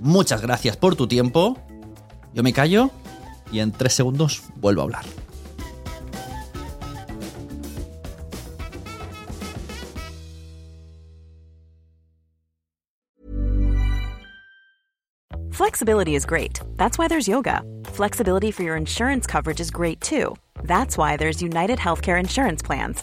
Muchas gracias por tu tiempo. Yo me callo y en tres segundos vuelvo a hablar. Flexibility is great. That's why there's yoga. Flexibility for your insurance coverage is great too. That's why there's United Healthcare Insurance Plans.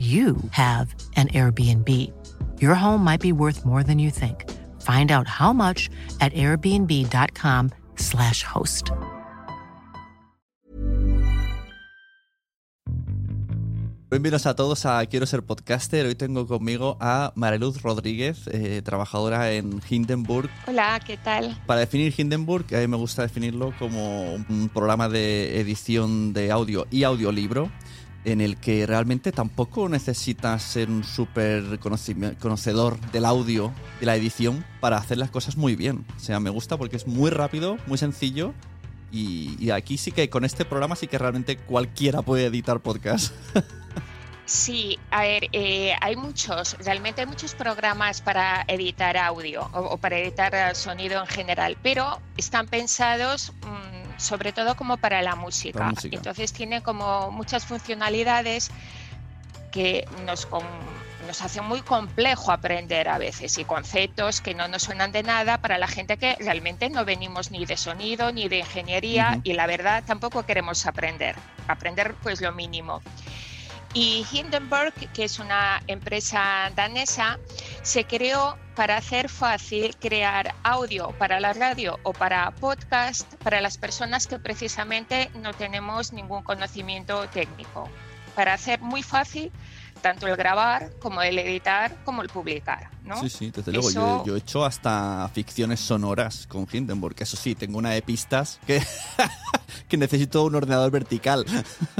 you have an Airbnb. Your home might be worth more than you think. Find out how much at airbnb.com/slash host. Bienvenidos a todos a Quiero ser podcaster. Hoy tengo conmigo a Mariluz Rodríguez, eh, trabajadora en Hindenburg. Hola, ¿qué tal? Para definir Hindenburg, a mí me gusta definirlo como un programa de edición de audio y audiolibro en el que realmente tampoco necesitas ser un súper conocedor del audio, de la edición, para hacer las cosas muy bien. O sea, me gusta porque es muy rápido, muy sencillo. Y, aquí sí que con este programa sí que realmente cualquiera puede editar podcast. Sí, a ver, eh, hay muchos, realmente hay muchos programas para editar audio o, para editar sonido en general, pero están pensados mm, sobre todo como para la música. Entonces tiene como muchas funcionalidades que nos, nos hacen muy complejo aprender a veces y conceptos que no nos suenan de nada para la gente que realmente no venimos ni de sonido ni de ingeniería y la verdad tampoco queremos aprender, aprender pues lo mínimo. Y Hindenburg, que es una empresa danesa, se creó para hacer fácil crear audio para la radio o para podcast para las personas que precisamente no tenemos ningún conocimiento técnico. Para hacer muy fácil tanto el grabar como el editar como el publicar. ¿no? Sí, sí, desde luego. Yo, he hecho hasta ficciones sonoras con Hindenburg. Eso sí, tengo una de pistas que, que necesito un ordenador vertical.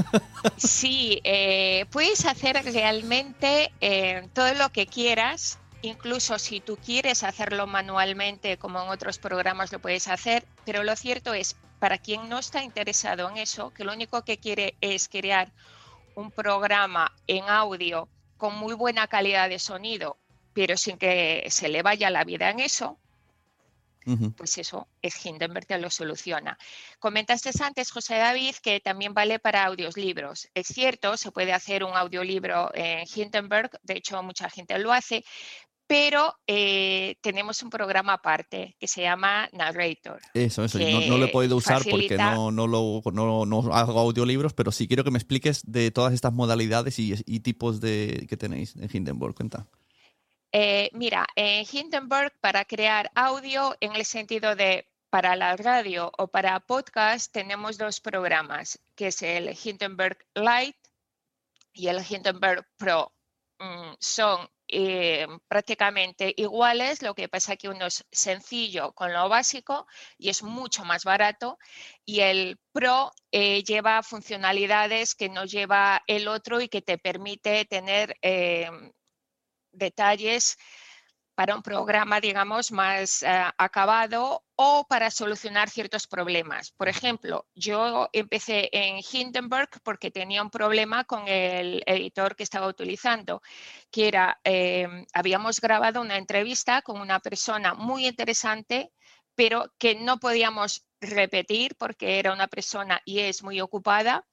sí, eh, puedes hacer realmente eh, todo lo que quieras. Incluso si tú quieres hacerlo manualmente, como en otros programas lo puedes hacer, pero lo cierto es, para quien no está interesado en eso, que lo único que quiere es crear un programa en audio con muy buena calidad de sonido, pero sin que se le vaya la vida en eso, pues eso es Hindenburg te lo soluciona. Comentaste antes, José David, que también vale para audios libros. Es cierto, se puede hacer un audiolibro en Hindenburg, de hecho mucha gente lo hace, pero eh, tenemos un programa aparte que se llama Narrator. Eso, eso. No, no, lo he podido usar porque no, no, lo, no, hago audiolibros, pero sí quiero que me expliques de todas estas modalidades y, tipos de, que tenéis en Hindenburg. Cuenta. Eh, mira, en Hindenburg para crear audio en el sentido de para la radio o para podcast tenemos dos programas, que es el Hindenburg Lite y el Hindenburg Pro mm, son eh, prácticamente iguales, lo que pasa que uno es sencillo con lo básico y es mucho más barato y el Pro eh, lleva funcionalidades que no lleva el otro y que te permite tener eh, detalles para un programa, digamos, más eh, acabado o para solucionar ciertos problemas. Por ejemplo, yo empecé en Hindenburg porque tenía un problema con el editor que estaba utilizando, que era, em, habíamos grabado una entrevista con una persona muy interesante, pero que no podíamos repetir porque era una persona y es muy ocupada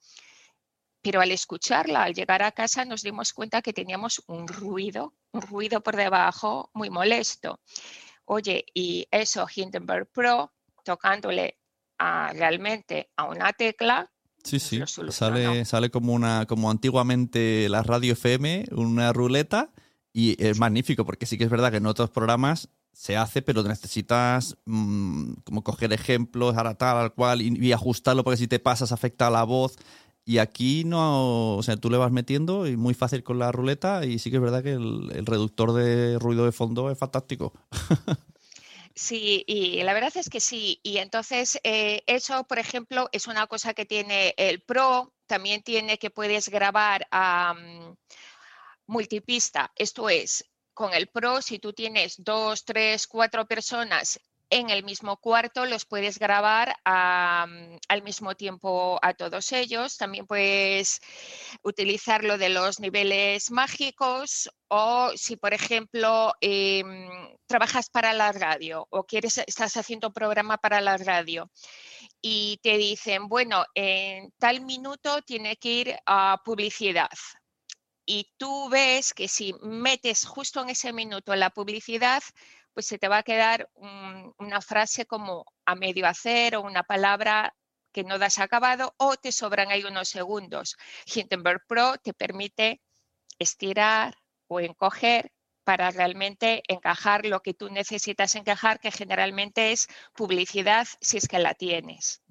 pero al escucharla, al llegar a casa, nos dimos cuenta que teníamos un ruido, un ruido por debajo muy molesto. Oye, y eso Hindenburg Pro, tocándole realmente a una tecla. Sí, sí, sale, sale como, una, como antiguamente la radio FM, una ruleta, y es magnífico, porque sí que es verdad que en otros programas se hace, pero necesitas mm, como coger ejemplos, ahora tal, al cual, y, y, ajustarlo, porque si te pasas afecta a la voz. Y aquí no, o sea, tú le vas metiendo y muy fácil con la ruleta y sí que es verdad que el, reductor de ruido de fondo es fantástico. Sí, y la verdad es que sí. Y entonces eh, eso, por ejemplo, es una cosa que tiene el Pro. También tiene que puedes grabar a multipista. Esto es, con el Pro, si tú tienes dos, tres, cuatro personas en el mismo cuarto los puedes grabar al mismo tiempo a todos ellos. También puedes utilizar lo de los niveles mágicos o si, por ejemplo, em, trabajas para la radio o quieres, estás haciendo programa para la radio y te dicen, bueno, en tal minuto tiene que ir a publicidad. Y tú ves que si metes justo en ese minuto la publicidad, pues se te va a quedar una frase como a medio hacer o una palabra que no das acabado o te sobran ahí unos segundos. Hindenburg Pro te permite estirar o encoger para realmente encajar lo que tú necesitas encajar, que generalmente es publicidad si es que la tienes.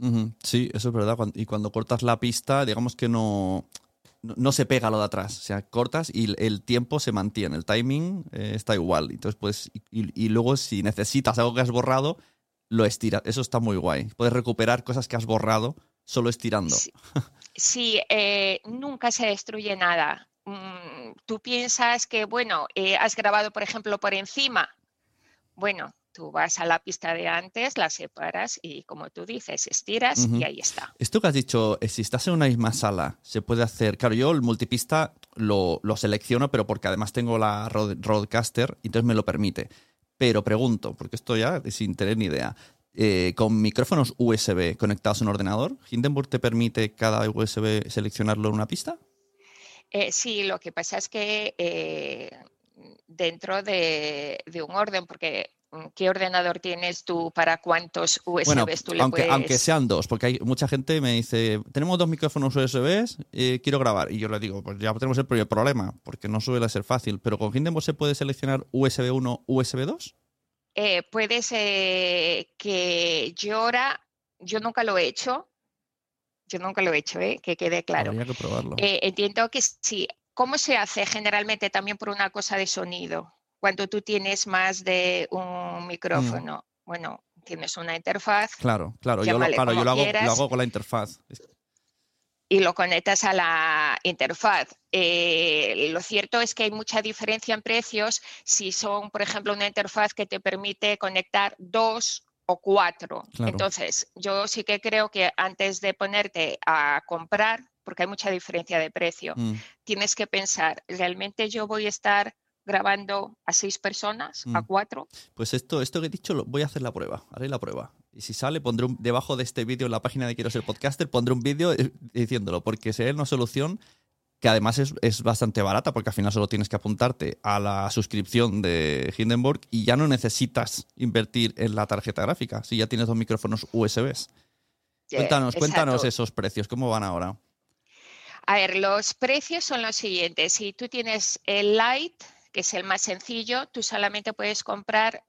Sí, eso es verdad. Y cuando cortas la pista, digamos que no, no, se pega lo de atrás. O sea, cortas y el tiempo se mantiene, el timing eh, está igual. Entonces, pues, y, luego si necesitas algo que has borrado, lo estiras. Eso está muy guay. Puedes recuperar cosas que has borrado solo estirando. Sí, eh, nunca se destruye nada. Mm, tú piensas que, bueno, eh, has grabado, por ejemplo, por encima. Bueno, Tú vas a la pista de antes, la separas y como tú dices, estiras y ahí está. Esto que has dicho, eh, si estás en una misma sala, se puede hacer. Claro, yo el multipista lo, selecciono, pero porque además tengo la Roadcaster, entonces me lo permite. Pero pregunto, porque esto ya sin tener ni idea. Eh, con micrófonos USB conectados a un ordenador, ¿Hindenburg te permite cada USB seleccionarlo en una pista? Eh, sí, lo que pasa es que dentro de, de, un orden, porque ¿Qué ordenador tienes tú para cuántos USBs tú le aunque, puedes...? Aunque sean dos, porque hay mucha gente me dice, tenemos dos micrófonos USBs, y quiero grabar. Y yo le digo, pues ya tenemos el primer problema, porque no suele ser fácil. Pero con Hindenburg se puede seleccionar USB 1, USB 2? Eh, puede ser que yo ahora, yo nunca lo he hecho, yo nunca lo he hecho, ¿eh? que quede claro. Que probarlo. Eh, entiendo que sí. ¿Cómo se hace generalmente también por una cosa de sonido? Cuando tú tienes más de un mm. micrófono. Bueno, tienes una interfaz. Claro, claro, yo, lo, claro, yo lo, hago, con la interfaz. Y lo conectas a la interfaz. Eh, lo cierto es que hay mucha diferencia en precios si son, por ejemplo, una interfaz que te permite conectar dos o cuatro. Entonces, yo sí que creo que antes de ponerte a comprar, porque hay mucha diferencia de precio, mm. tienes que pensar, ¿realmente yo voy a estar grabando a seis personas, a mm. cuatro. Pues esto, esto que he dicho, lo, voy a hacer la prueba, haré la prueba. Y si sale, pondré un, debajo de este vídeo en la página de Quiero ser podcaster, pondré un vídeo eh, diciéndolo, porque sería una solución que además es, bastante barata, porque al final solo tienes que apuntarte a la suscripción de Hindenburg y ya no necesitas invertir en la tarjeta gráfica, si ya tienes dos micrófonos USBs. Cuéntanos, cuéntanos esos precios, ¿cómo van ahora? A ver, los precios son los siguientes. Si tú tienes el Lite, que es el más sencillo, tú solamente puedes comprar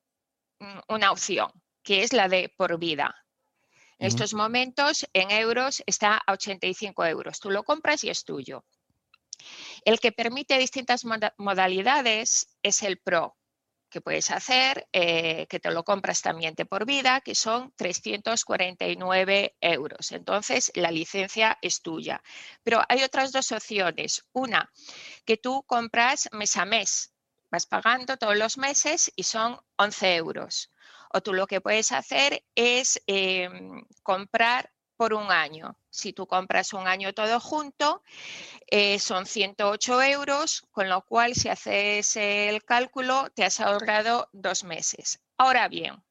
mm, una opción, que es la de por vida. En estos momentos, en euros, está a 85 euros. Tú lo compras y es tuyo. El que permite distintas modalidades es el Pro, que puedes hacer, eh, que te lo compras también de por vida, que son 349 euros. Entonces, la licencia es tuya. Pero hay otras dos opciones. Una, que tú compras mes a mes, vas pagando todos los meses y son 11 euros. O tú lo que puedes hacer es em, comprar por un año. Si tú compras un año todo junto, eh, son 108 euros, con lo cual si haces el cálculo te has ahorrado dos meses. Ahora bien,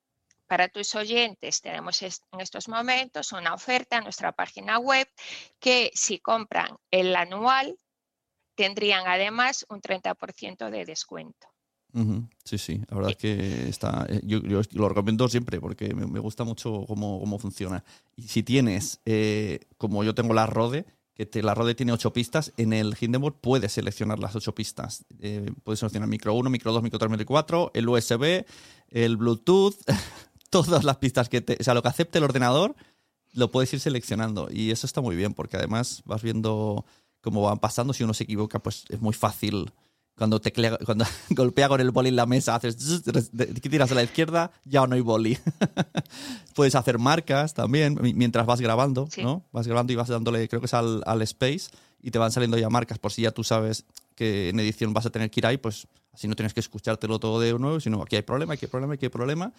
para tus oyentes tenemos en estos momentos una oferta en nuestra página web que si compran el anual tendrían además un 30% de descuento. Sí, sí, la verdad es que está. Eh, yo, lo recomiendo siempre porque me, gusta mucho cómo, funciona. Y si tienes, eh, como yo tengo la Rode, que la Rode tiene ocho pistas, en el Hindenburg puedes seleccionar las ocho pistas. Eh, puedes seleccionar micro 1, micro 2, micro 3, micro 4, el USB, el Bluetooth, todas las pistas que te. O sea, lo que acepte el ordenador, lo puedes ir seleccionando. Y eso está muy bien porque además vas viendo cómo van pasando. Si uno se equivoca, pues es muy fácil cuando, cuando golpea con el boli en la mesa, haces tiras a la izquierda, ya no hay boli. Puedes hacer marcas también mientras vas grabando, ¿no? Vas grabando y vas dándole, creo que es al, al, space, y te van saliendo ya marcas por si ya tú sabes que en edición vas a tener que ir ahí, pues así no tienes que escuchártelo todo de nuevo, sino aquí hay problema, aquí hay problema, aquí hay problema.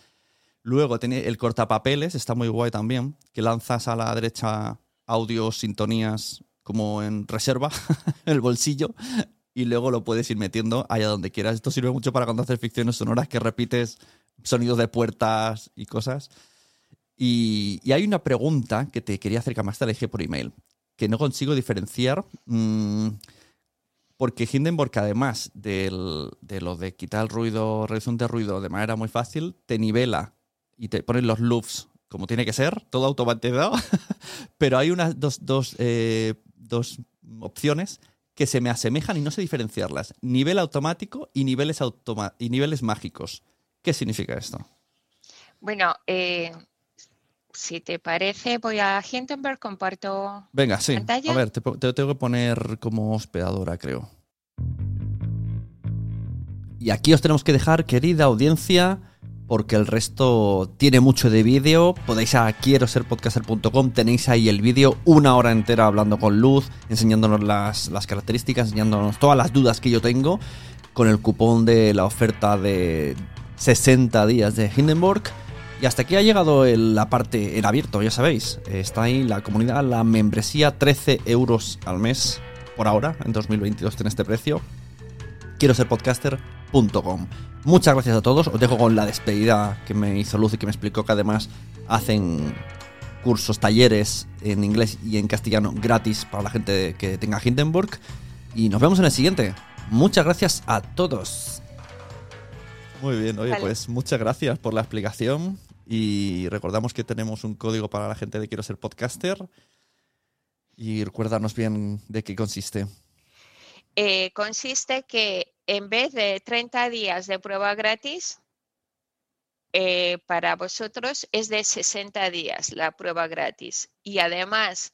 Luego tiene el cortapapeles, está muy guay también, que lanzas a la derecha audios, sintonías como en reserva, en el bolsillo, y luego lo puedes ir metiendo allá donde quieras. Esto sirve mucho para cuando haces ficciones sonoras que repites sonidos de puertas y cosas. Y, hay una pregunta que te quería hacer, que más te la dije por email, que no consigo diferenciar. Mm, porque Hindenburg, además de lo de quitar el ruido, reducción de ruido de manera muy fácil, te nivela y te pone los loops como tiene que ser, todo automatizado. Pero hay unas dos, dos, eh, dos opciones que se me asemejan y no sé diferenciarlas. Nivel automático y niveles, y niveles mágicos. ¿Qué significa esto? Bueno, eh, si te parece, voy a Hindenburg, comparto. Venga, sí. A ver, te, te tengo que poner como hospedadora, creo. Y aquí os tenemos que dejar, querida audiencia, porque el resto tiene mucho de vídeo. Podéis a quiero ser podcaster.com, tenéis ahí el vídeo, una hora entera hablando con Luz, enseñándonos las, características, enseñándonos todas las dudas que yo tengo, con el cupón de la oferta de 60 días de Hindenburg. Y hasta aquí ha llegado la parte en abierto, ya sabéis. Está ahí la comunidad, la membresía, 13 euros al mes por ahora, en 2022 tiene este precio. Quiero ser podcaster.com. Muchas gracias a todos. Os dejo con la despedida que me hizo Luz y que me explicó que además hacen cursos, talleres en inglés y en castellano gratis para la gente que tenga Hindenburg. Y nos vemos en el siguiente. Muchas gracias a todos. Muy bien, oye, pues muchas gracias por la explicación. Y recordamos que tenemos un código para la gente de Quiero ser podcaster. Y recuérdanos bien de qué consiste. Eh, consiste que en vez de 30 días de prueba gratis, eh, para vosotros es de 60 días la prueba gratis. Y además,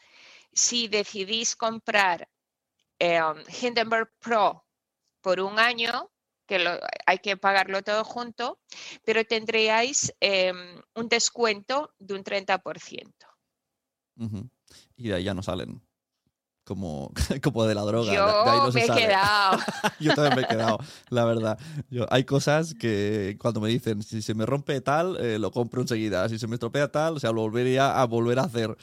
si decidís comprar eh, Hindenburg Pro por un año, que hay que pagarlo todo junto, pero tendríais em, un descuento de un 30%. Y de ahí ya no salen como, como de la droga. Yo me he quedado. Yo también me he quedado, la verdad. Yo, hay cosas que cuando me dicen, si se me rompe tal, eh, lo compro enseguida. Si se me estropea tal, o sea, lo volvería a volver a hacer.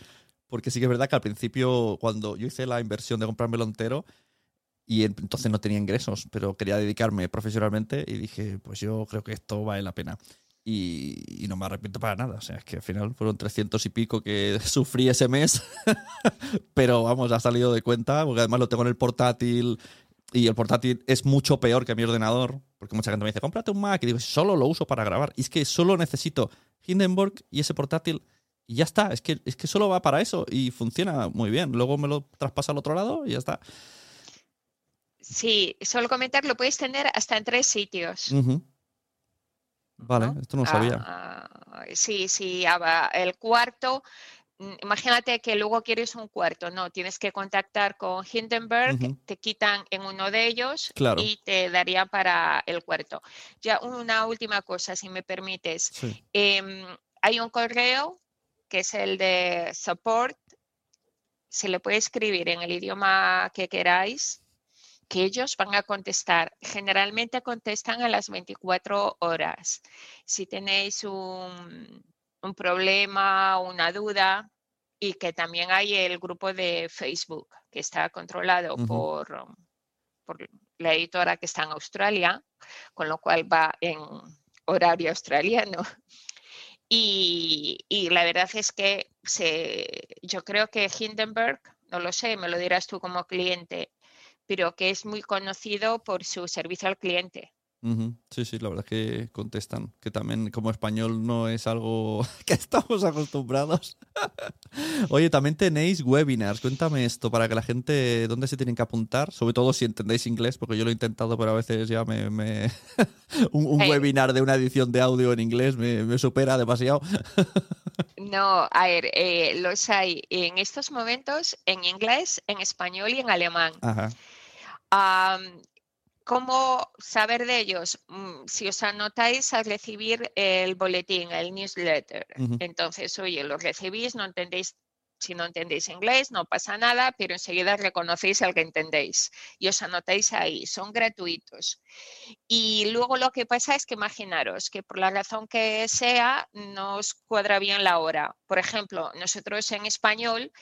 Porque sí que es verdad que al principio, cuando yo hice la inversión de comprármelo entero, y entonces no tenía ingresos, pero quería dedicarme profesionalmente y dije, pues yo creo que esto vale la pena y, no me arrepiento para nada. O sea, es que al final fueron 300 y pico que sufrí ese mes, pero vamos, ha salido de cuenta, porque además lo tengo en el portátil y el portátil es mucho peor que mi ordenador, porque mucha gente me dice, cómprate un Mac, y digo, solo lo uso para grabar. Y es que solo necesito Hindenburg y ese portátil y ya está, es que, es que solo va para eso y funciona muy bien. Luego me lo traspaso al otro lado y ya está. Sí, solo comentar, lo puedes tener hasta en tres sitios. Vale, esto no lo sabía. Ah, sí, sí, el cuarto mm, imagínate que luego quieres un cuarto, no, tienes que contactar con Hindenburg, te quitan en uno de ellos y te daría para el cuarto. Ya una última cosa, si me permites. Em, hay un correo que es el de support, se le puede escribir en el idioma que queráis, que ellos van a contestar. Generalmente contestan a las 24 horas. Si tenéis un, un problema, una duda, y que también hay el grupo de Facebook que está controlado por, por la editora que está en Australia, con lo cual va en horario australiano. Y, y, la verdad es que se, yo creo que Hindenburg, no lo sé, me lo dirás tú como cliente, pero que es muy conocido por su servicio al cliente. Sí, sí, la verdad es que contestan, que también como español no es algo que estamos acostumbrados. Oye, también tenéis webinars, cuéntame esto para que la gente, ¿dónde se tienen que apuntar? Sobre todo si entendéis inglés, porque yo lo he intentado, pero a veces ya me... un, webinar de una edición de audio en inglés me, supera demasiado. no, a ver, eh, los hay en estos momentos en inglés, en español y en alemán. Ajá. ¿Cómo saber de ellos? Mm, si os anotáis a recibir el boletín, el newsletter, entonces, oye, lo recibís, no entendéis, si no entendéis inglés, no pasa nada, pero enseguida reconocéis al que entendéis y os anotáis ahí, son gratuitos. Y luego lo que pasa es que imaginaros que por la razón que sea, no os cuadra bien la hora. Por ejemplo, nosotros en español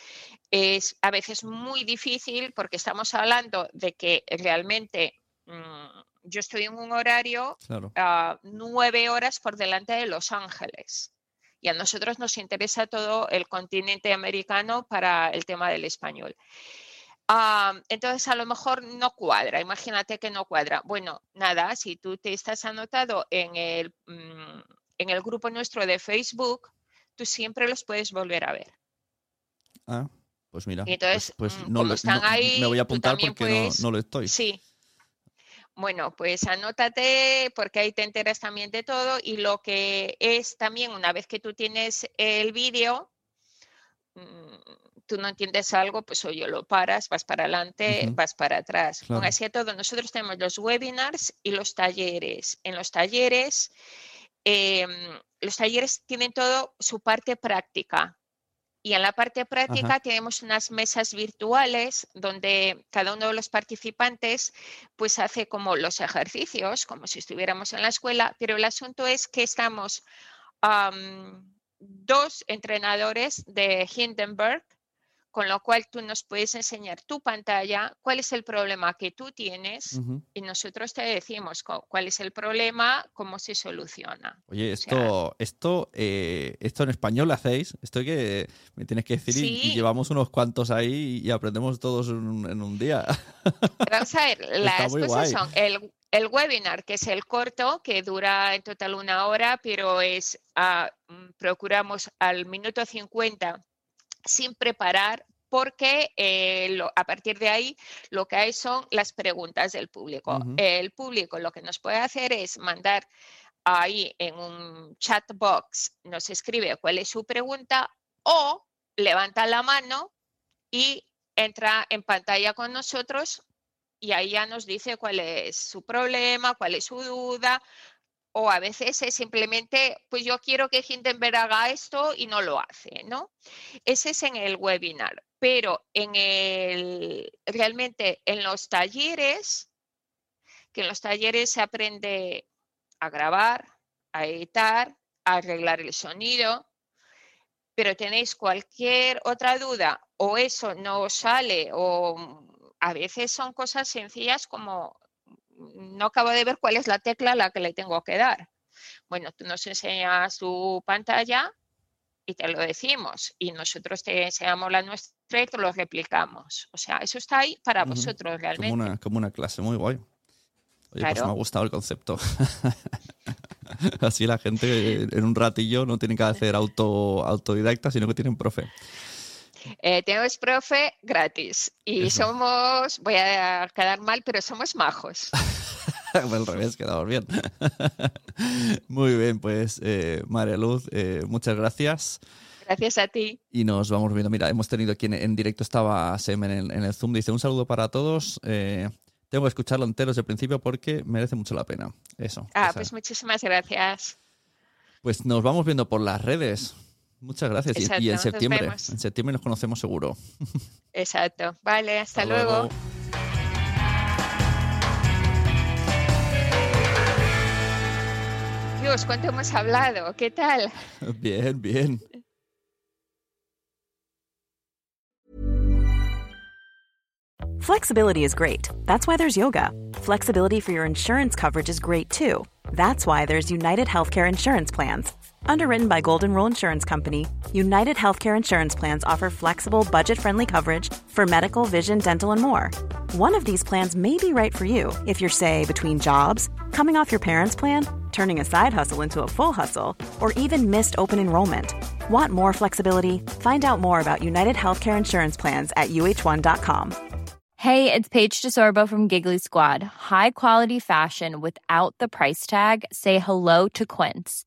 es a veces muy difícil porque estamos hablando de que realmente Mm, yo estoy en un horario a nueve horas por delante de Los Ángeles. Y a nosotros nos interesa todo el continente americano para el tema del español. Ah, entonces, a lo mejor no cuadra, imagínate que no cuadra. Bueno, nada, si tú te estás anotado en el, mm, en el grupo nuestro de Facebook, tú siempre los puedes volver a ver. Ah, pues mira. entonces, pues, pues mm, no, están ahí, me voy a apuntar porque no, no, lo estoy. Sí, bueno, pues anótate porque ahí te enteras también de todo y lo que es también una vez que tú tienes el vídeo, mm, tú no entiendes algo, pues oye, lo paras, vas para adelante, vas para atrás. Con así a todo, nosotros tenemos los webinars y los talleres. En los talleres, em, los talleres tienen todo su parte práctica. Y en la parte práctica tenemos unas mesas virtuales donde cada uno de los participantes pues hace como los ejercicios, como si estuviéramos en la escuela, pero el asunto es que estamos dos entrenadores de Hindenburg con lo cual tú nos puedes enseñar tu pantalla, cuál es el problema que tú tienes y nosotros te decimos cuál es el problema, cómo se soluciona. Oye, esto, esto, eh, esto en español lo hacéis, esto que me tienes que decir y, llevamos unos cuantos ahí y aprendemos todos en, un día. Vamos a ver, las cosas son el, el webinar, que es el corto, que dura en total una hora, pero es, mm, procuramos al minuto 50 sin preparar porque eh, a partir de ahí lo que hay son las preguntas del público. El público lo que nos puede hacer es mandar ahí en un chat box, nos escribe cuál es su pregunta o levanta la mano y entra en pantalla con nosotros y ahí ya nos dice cuál es su problema, cuál es su duda, o a veces es simplemente, pues yo quiero que Hindenburg haga esto y no lo hace, ¿no? Ese es en el webinar, pero en el, realmente en los talleres, que en los talleres se aprende a grabar, a editar, a arreglar el sonido, pero tenéis cualquier otra duda o eso no sale o a veces son cosas sencillas como no acabo de ver cuál es la tecla a la que le tengo que dar. Bueno, tú nos enseñas tu pantalla y te lo decimos y nosotros te enseñamos la nuestra y te lo replicamos. O sea, eso está ahí para vosotros realmente. Como una, como una clase, muy guay. Oye, pues me ha gustado el concepto. Así la gente en un ratillo no tiene que hacer auto, autodidacta, sino que tienen profe. Eh, tenemos profe gratis y somos, voy a quedar mal, pero somos majos. al revés, quedamos bien. Muy bien, pues eh, María Luz, eh, muchas gracias. Gracias a ti. Y nos vamos viendo. Mira, hemos tenido aquí en, directo, estaba Sem en el, Zoom, dice un saludo para todos. Eh, tengo que escucharlo entero desde el principio porque merece mucho la pena. Eso. Ah, pues muchísimas gracias. Pues nos vamos viendo por las redes. Muchas gracias. y, en septiembre, en septiembre nos conocemos seguro. Exacto. Vale, hasta, luego. Dios, ¿cuánto hemos hablado? ¿Qué tal? Bien, bien. Flexibility is great. That's why there's yoga. Flexibility for your insurance coverage is great too. That's why there's United Healthcare Insurance Plans. Underwritten by Golden Rule Insurance Company, United Healthcare Insurance Plans offer flexible, budget friendly coverage for medical, vision, dental, and more. One of these plans may be right for you if you're, say, between jobs, coming off your parents' plan, turning a side hustle into a full hustle, or even missed open enrollment. Want more flexibility? Find out more about United Healthcare Insurance Plans at uh1.com. Hey, it's Paige DeSorbo from Giggly Squad. High quality fashion without the price tag? Say hello to Quince.